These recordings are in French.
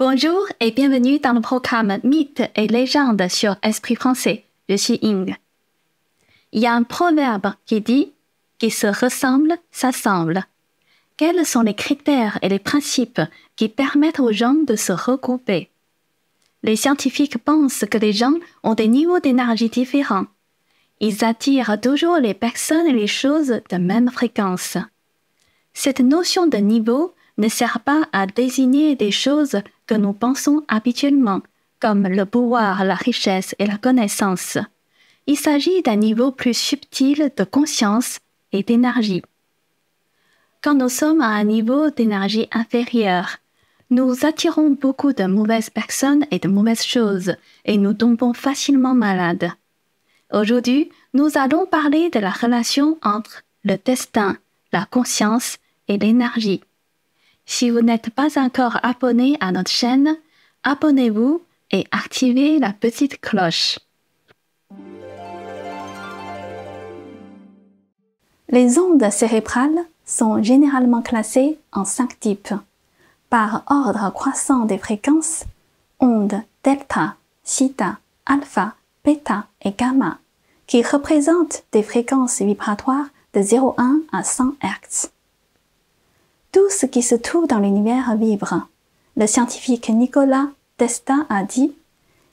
Bonjour et bienvenue dans le programme Mythes et légendes sur Esprit français. Je suis Ying. Il y a un proverbe qui dit Qui se ressemble s'assemble. Quels sont les critères et les principes qui permettent aux gens de se regrouper? Les scientifiques pensent que les gens ont des niveaux d'énergie différents. Ils attirent toujours les personnes et les choses de même fréquence. Cette notion de niveau ne sert pas à désigner des choses que nous pensons habituellement, comme le pouvoir, la richesse et la connaissance. Il s'agit d'un niveau plus subtil de conscience et d'énergie. Quand nous sommes à un niveau d'énergie inférieur, nous attirons beaucoup de mauvaises personnes et de mauvaises choses, et nous tombons facilement malades. Aujourd'hui, nous allons parler de la relation entre le destin, la conscience et l'énergie. Si vous n'êtes pas encore abonné à notre chaîne, abonnez-vous et activez la petite cloche. Les ondes cérébrales sont généralement classées en cinq types. Par ordre croissant des fréquences, ondes delta, theta, alpha, bêta et gamma, qui représentent des fréquences vibratoires de 0,1 à 100 Hz. Tout ce qui se trouve dans l'univers vibre. Le scientifique Nicolas Tesla a dit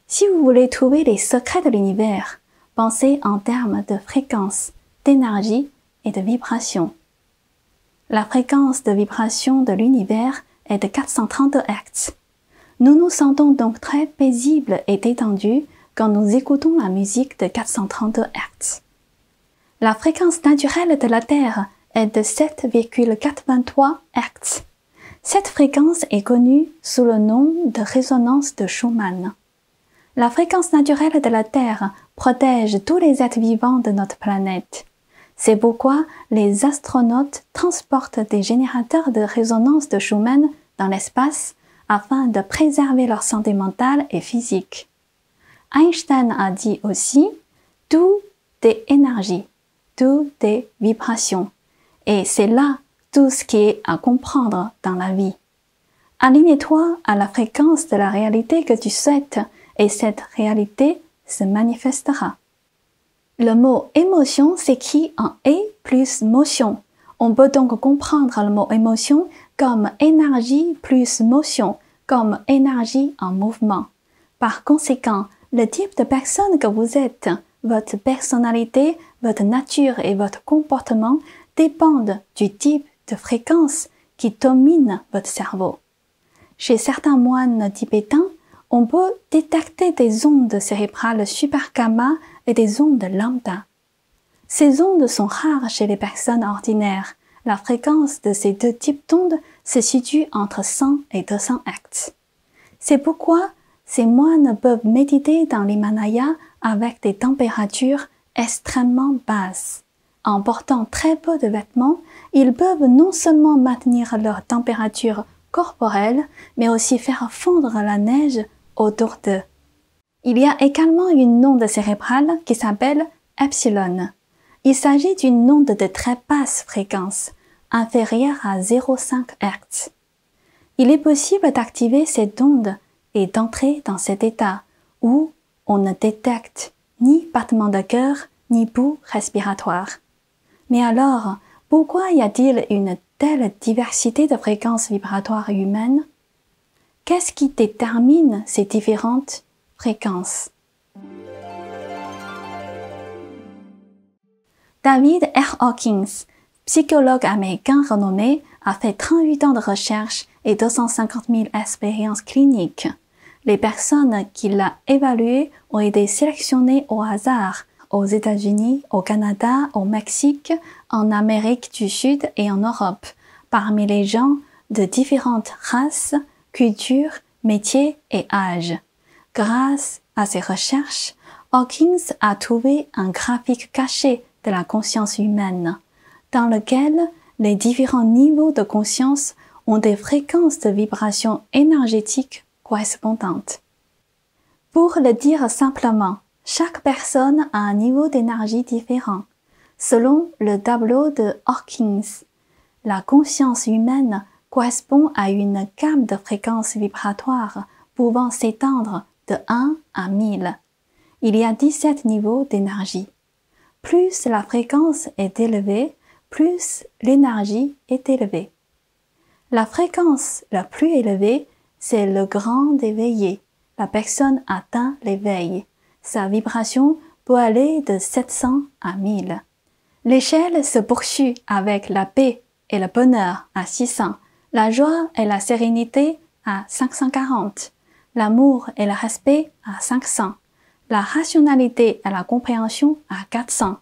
Si vous voulez trouver les secrets de l'univers, pensez en termes de fréquence, d'énergie et de vibration. La fréquence de vibration de l'univers est de 430 Hz. Nous nous sentons donc très paisibles et détendus quand nous écoutons la musique de 430 Hz. La fréquence naturelle de la Terre est de 7,423 Hz. Cette fréquence est connue sous le nom de résonance de Schumann. La fréquence naturelle de la Terre protège tous les êtres vivants de notre planète. C'est pourquoi les astronautes transportent des générateurs de résonance de Schumann dans l'espace afin de préserver leur santé mentale et physique. Einstein a dit aussi tout est énergie, tout est vibration. Et c'est là tout ce qui est à comprendre dans la vie. Aligne-toi à la fréquence de la réalité que tu souhaites et cette réalité se manifestera. Le mot émotion s'écrit en E plus motion. On peut donc comprendre le mot émotion comme énergie plus motion, comme énergie en mouvement. Par conséquent, le type de personne que vous êtes, votre personnalité, votre nature et votre comportement dépendent du type de fréquence qui domine votre cerveau. Chez certains moines tibétains, on peut détecter des ondes cérébrales super gamma et des ondes lambda. Ces ondes sont rares chez les personnes ordinaires. La fréquence de ces deux types d'ondes se situe entre 100 et 200 Hz. C'est pourquoi ces moines peuvent méditer dans l'Himalaya avec des températures extrêmement basses. En portant très peu de vêtements, ils peuvent non seulement maintenir leur température corporelle, mais aussi faire fondre la neige autour d'eux. Il y a également une onde cérébrale qui s'appelle epsilon. Il s'agit d'une onde de très basse fréquence, inférieure à 0,5 Hz. Il est possible d'activer cette onde et d'entrer dans cet état où on ne détecte ni battement de cœur ni boue respiratoire. Mais alors, pourquoi y a-t-il une telle diversité de fréquences vibratoires humaines? Qu'est-ce qui détermine ces différentes fréquences? David R. Hawkins, psychologue américain renommé, a fait 38 ans de recherche et 250 000 expériences cliniques. Les personnes qu'il a évaluées ont été sélectionnées au hasard aux États-Unis, au Canada, au Mexique, en Amérique du Sud et en Europe, parmi les gens de différentes races, cultures, métiers et âges. Grâce à ces recherches, Hawkins a trouvé un graphique caché de la conscience humaine, dans lequel les différents niveaux de conscience ont des fréquences de vibration énergétique correspondantes. Pour le dire simplement, chaque personne a un niveau d'énergie différent. Selon le tableau de Hawkins, la conscience humaine correspond à une gamme de fréquences vibratoires pouvant s'étendre de 1 à 1000. Il y a 17 niveaux d'énergie. Plus la fréquence est élevée, plus l'énergie est élevée. La fréquence la plus élevée, c'est le grand éveillé. La personne atteint l'éveil. Sa vibration peut aller de 700 à 1000. L'échelle se poursuit avec la paix et le bonheur à 600, la joie et la sérénité à 540, l'amour et le respect à 500, la rationalité et la compréhension à 400,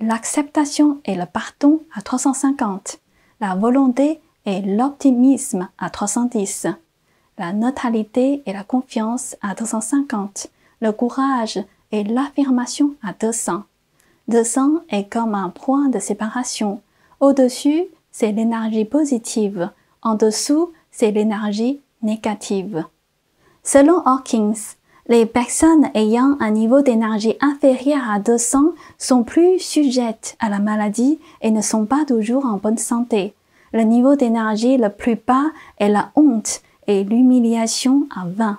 l'acceptation et le pardon à 350, la volonté et l'optimisme à 310, la neutralité et la confiance à 250, le courage et l'affirmation à 200. 200 est comme un point de séparation. Au-dessus, c'est l'énergie positive. En dessous, c'est l'énergie négative. Selon Hawkins, les personnes ayant un niveau d'énergie inférieur à 200 sont plus sujettes à la maladie et ne sont pas toujours en bonne santé. Le niveau d'énergie le plus bas est la honte et l'humiliation à 20.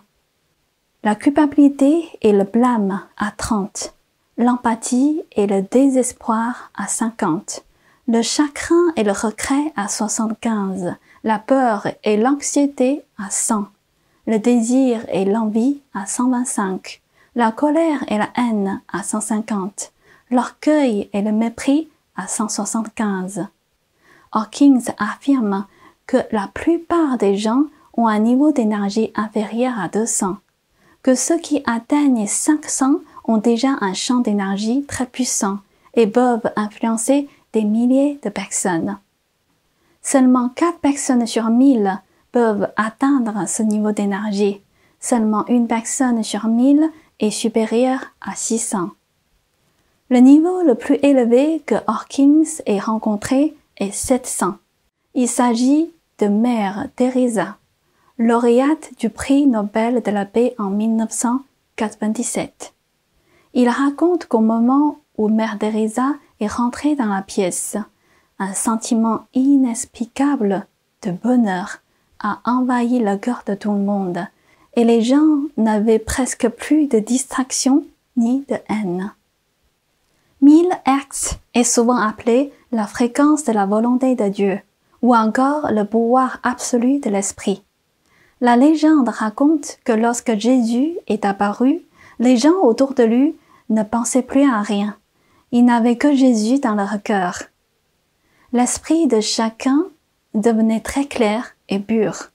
La culpabilité et le blâme à 30. L'empathie et le désespoir à 50. Le chagrin et le regret à 75. La peur et l'anxiété à 100 le désir et l'envie à 125, la colère et la haine à 150, l'orgueil et le mépris à 175. Hawkins affirme que la plupart des gens ont un niveau d'énergie inférieur à 200, que ceux qui atteignent 500 ont déjà un champ d'énergie très puissant et peuvent influencer des milliers de personnes. Seulement 4 personnes sur 1000 peuvent atteindre ce niveau d'énergie. Seulement une personne sur 1000 est supérieure à 600. Le niveau le plus élevé que Hawkins ait rencontré est 700. Il s'agit de Mère Teresa, lauréate du prix Nobel de la paix en 1997. Il raconte qu'au moment où Mère Teresa est rentrée dans la pièce, un sentiment inexplicable de bonheur a envahi le cœur de tout le monde, et les gens n'avaient presque plus de distraction ni de haine. 1000 Hertz est souvent appelé la fréquence de la volonté de Dieu, ou encore le pouvoir absolu de l'esprit. La légende raconte que lorsque Jésus est apparu, les gens autour de lui ne pensaient plus à rien. Ils n'avaient que Jésus dans leur cœur. L'esprit de chacun devenait très clair et pur.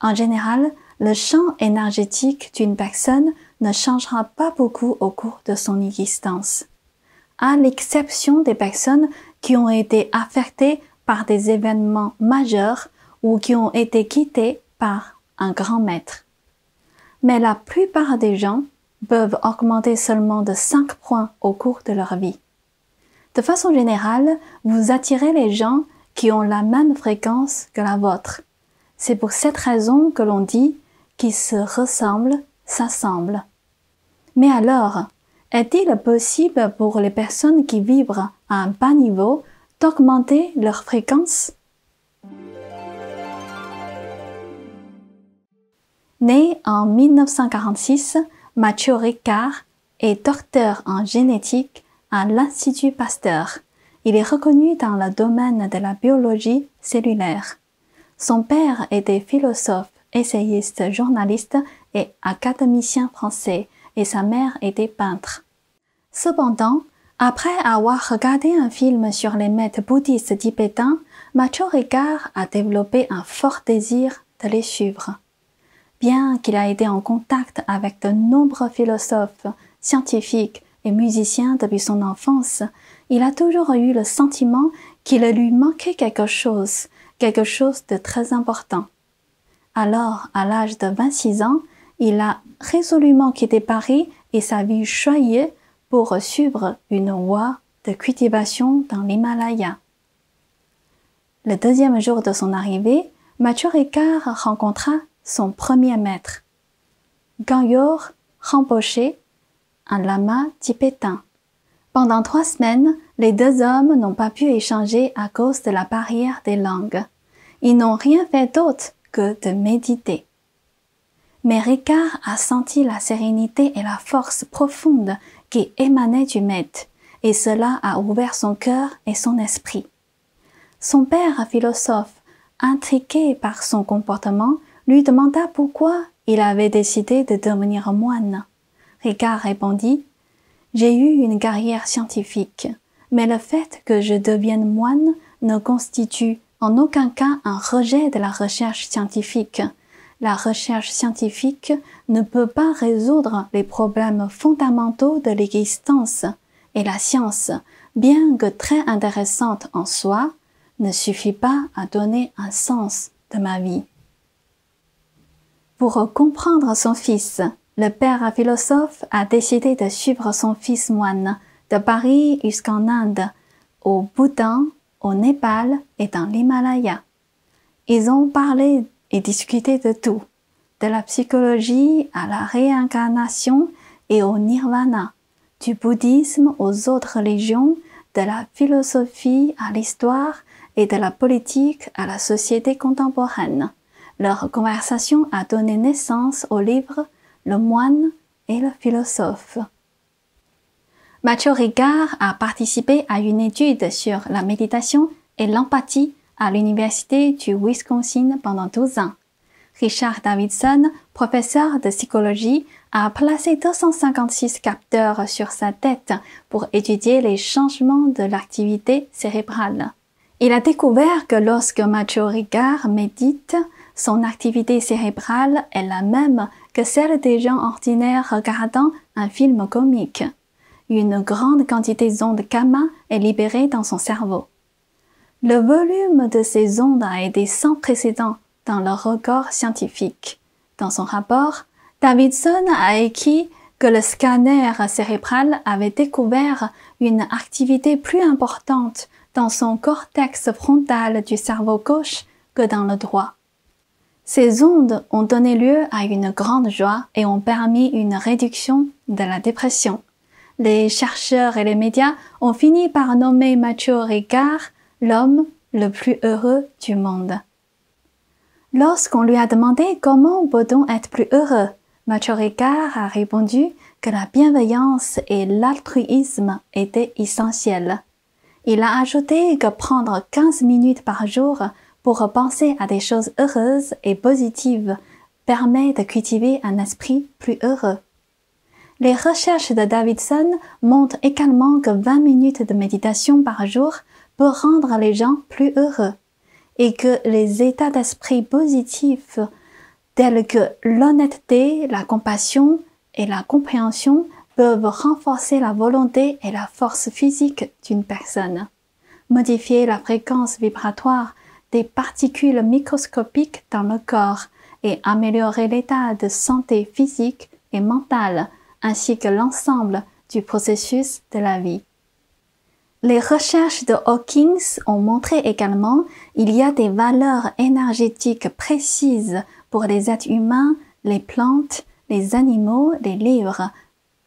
En général, le champ énergétique d'une personne ne changera pas beaucoup au cours de son existence, à l'exception des personnes qui ont été affectées par des événements majeurs ou qui ont été quittées un grand maître. Mais la plupart des gens peuvent augmenter seulement de 5 points au cours de leur vie. De façon générale, vous attirez les gens qui ont la même fréquence que la vôtre. C'est pour cette raison que l'on dit qui se ressemblent s'assemblent. Mais alors, est-il possible pour les personnes qui vibrent à un bas niveau d'augmenter leur fréquence? Né en 1946, Mathieu Ricard est docteur en génétique à l'Institut Pasteur. Il est reconnu dans le domaine de la biologie cellulaire. Son père était philosophe, essayiste, journaliste et académicien français et sa mère était peintre. Cependant, après avoir regardé un film sur les maîtres bouddhistes tibétains, Mathieu Ricard a développé un fort désir de les suivre. Bien qu'il a été en contact avec de nombreux philosophes, scientifiques et musiciens depuis son enfance, il a toujours eu le sentiment qu'il lui manquait quelque chose, quelque chose de très important. Alors, à l'âge de 26 ans, il a résolument quitté Paris et sa vie choyée pour suivre une voie de cultivation dans l'Himalaya. Le deuxième jour de son arrivée, Mathieu Ricard rencontra son premier maître, Ganyor Rinpoché, un lama tibétain. Pendant trois semaines, les deux hommes n'ont pas pu échanger à cause de la barrière des langues. Ils n'ont rien fait d'autre que de méditer. Mais Ricard a senti la sérénité et la force profonde qui émanaient du maître, et cela a ouvert son cœur et son esprit. Son père philosophe, intrigué par son comportement, lui demanda pourquoi il avait décidé de devenir moine. Ricard répondit J'ai eu une carrière scientifique, mais le fait que je devienne moine ne constitue en aucun cas un rejet de la recherche scientifique. La recherche scientifique ne peut pas résoudre les problèmes fondamentaux de l'existence, et la science, bien que très intéressante en soi, ne suffit pas à donner un sens de ma vie. Pour comprendre son fils, le père philosophe a décidé de suivre son fils moine de Paris jusqu'en Inde, au Bhoutan, au Népal et dans l'Himalaya. Ils ont parlé et discuté de tout, de la psychologie à la réincarnation et au nirvana, du bouddhisme aux autres religions, de la philosophie à l'histoire et de la politique à la société contemporaine. Leur conversation a donné naissance au livre Le moine et le philosophe. Mathieu Ricard a participé à une étude sur la méditation et l'empathie à l'Université du Wisconsin pendant 12 ans. Richard Davidson, professeur de psychologie, a placé 256 capteurs sur sa tête pour étudier les changements de l'activité cérébrale. Il a découvert que lorsque Mathieu Ricard médite, son activité cérébrale est la même que celle des gens ordinaires regardant un film comique. Une grande quantité d'ondes gamma est libérée dans son cerveau. Le volume de ces ondes a été sans précédent dans le record scientifique. Dans son rapport, Davidson a écrit que le scanner cérébral avait découvert une activité plus importante dans son cortex frontal du cerveau gauche que dans le droit. Ces ondes ont donné lieu à une grande joie et ont permis une réduction de la dépression. Les chercheurs et les médias ont fini par nommer Mathieu Ricard l'homme le plus heureux du monde. Lorsqu'on lui a demandé comment peut-on être plus heureux, Mathieu Ricard a répondu que la bienveillance et l'altruisme étaient essentiels. Il a ajouté que prendre 15 minutes par jour pour penser à des choses heureuses et positives permet de cultiver un esprit plus heureux. Les recherches de Davidson montrent également que 20 minutes de méditation par jour peut rendre les gens plus heureux et que les états d'esprit positifs tels que l'honnêteté, la compassion et la compréhension peuvent renforcer la volonté et la force physique d'une personne, modifier la fréquence vibratoire des particules microscopiques dans le corps et améliorer l'état de santé physique et mentale ainsi que l'ensemble du processus de la vie. Les recherches de Hawkins ont montré également qu'il y a des valeurs énergétiques précises pour les êtres humains, les plantes, les animaux, les livres,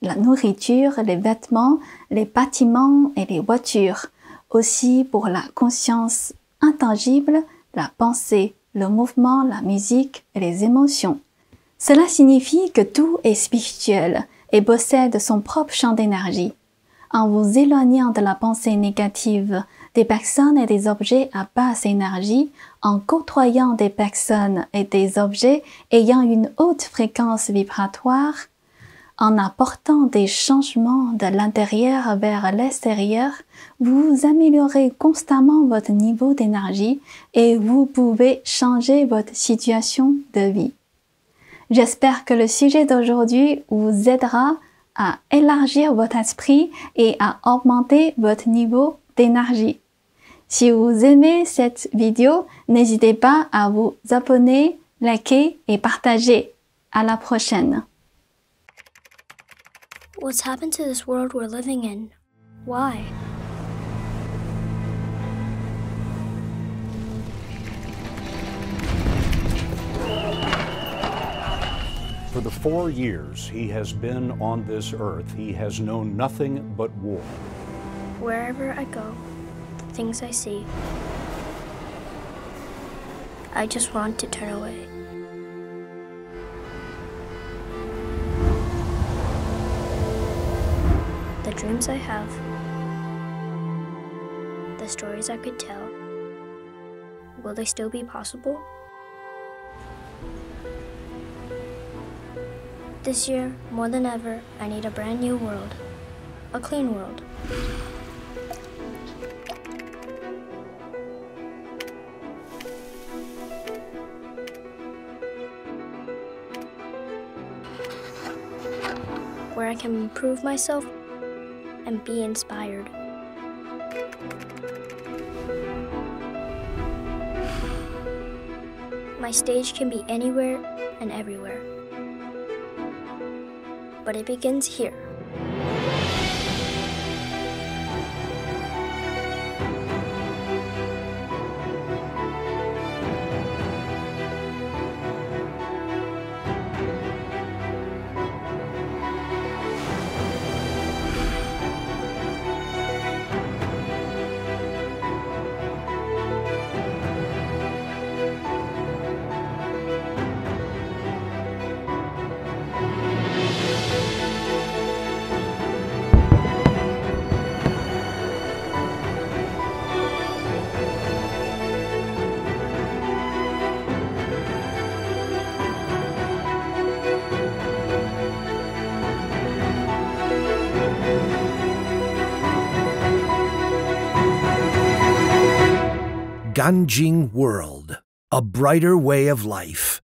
la nourriture, les vêtements, les bâtiments et les voitures, aussi pour la conscience intangible, la pensée, le mouvement, la musique et les émotions. Cela signifie que tout est spirituel et possède son propre champ d'énergie. En vous éloignant de la pensée négative des personnes et des objets à basse énergie, en côtoyant des personnes et des objets ayant une haute fréquence vibratoire, en apportant des changements de l'intérieur vers l'extérieur, vous améliorez constamment votre niveau d'énergie et vous pouvez changer votre situation de vie. J'espère que le sujet d'aujourd'hui vous aidera à élargir votre esprit et à augmenter votre niveau d'énergie. Si vous aimez cette vidéo, n'hésitez pas à vous abonner, liker et partager. À la prochaine. What's happened to this world we're living in? Why? For the four years he has been on this earth, he has known nothing but war. Wherever I go, the things I see, I just want to turn away. Dreams I have, the stories I could tell, will they still be possible? This year, more than ever, I need a brand new world. A clean world. Where I can improve myself and be inspired. My stage can be anywhere and everywhere. But it begins here. Ganjing World, a brighter way of life.